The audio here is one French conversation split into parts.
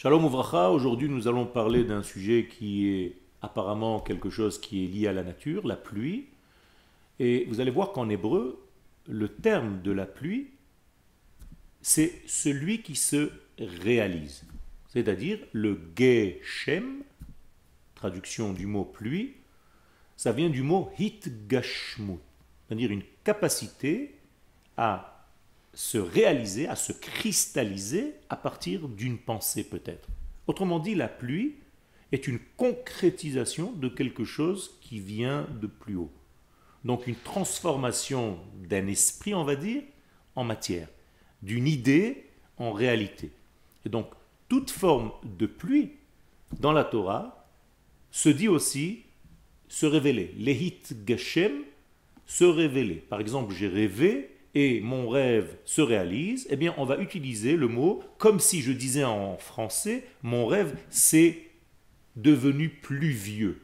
Shalom Ouvracha, aujourd'hui nous allons parler d'un sujet qui est apparemment quelque chose qui est lié à la nature, la pluie. Et vous allez voir qu'en hébreu, le terme de la pluie, c'est celui qui se réalise. C'est-à-dire le geshem, traduction du mot pluie, ça vient du mot hitgashmut, c'est-à-dire une capacité à se réaliser, à se cristalliser à partir d'une pensée peut-être. Autrement dit, la pluie est une concrétisation de quelque chose qui vient de plus haut. Donc une transformation d'un esprit, on va dire, en matière, d'une idée en réalité. Et donc toute forme de pluie dans la Torah se dit aussi se révéler. Lehit Geshem, se révéler. Par exemple, j'ai rêvé et mon rêve se réalise, eh bien on va utiliser le mot comme si je disais en français, mon rêve s'est devenu plus vieux.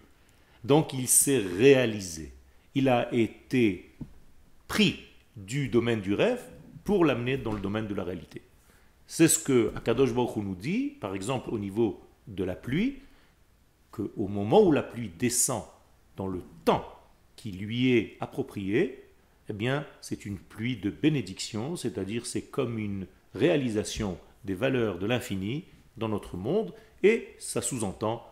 Donc il s'est réalisé. Il a été pris du domaine du rêve pour l'amener dans le domaine de la réalité. C'est ce que Akadosh Baruch nous dit, par exemple au niveau de la pluie, qu'au moment où la pluie descend dans le temps qui lui est approprié, eh bien, c'est une pluie de bénédiction, c'est-à-dire c'est comme une réalisation des valeurs de l'infini dans notre monde, et ça sous-entend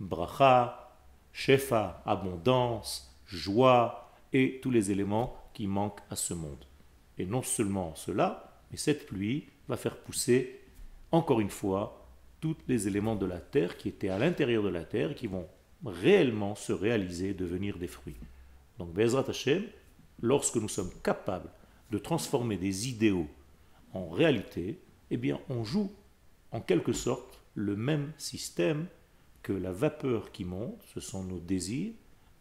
bracha, shefa, abondance, joie, et tous les éléments qui manquent à ce monde. Et non seulement cela, mais cette pluie va faire pousser, encore une fois, tous les éléments de la terre qui étaient à l'intérieur de la terre, qui vont réellement se réaliser, devenir des fruits. Donc, Bezrat Hashem, lorsque nous sommes capables de transformer des idéaux en réalité, eh bien on joue en quelque sorte le même système que la vapeur qui monte, ce sont nos désirs,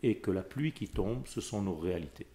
et que la pluie qui tombe, ce sont nos réalités.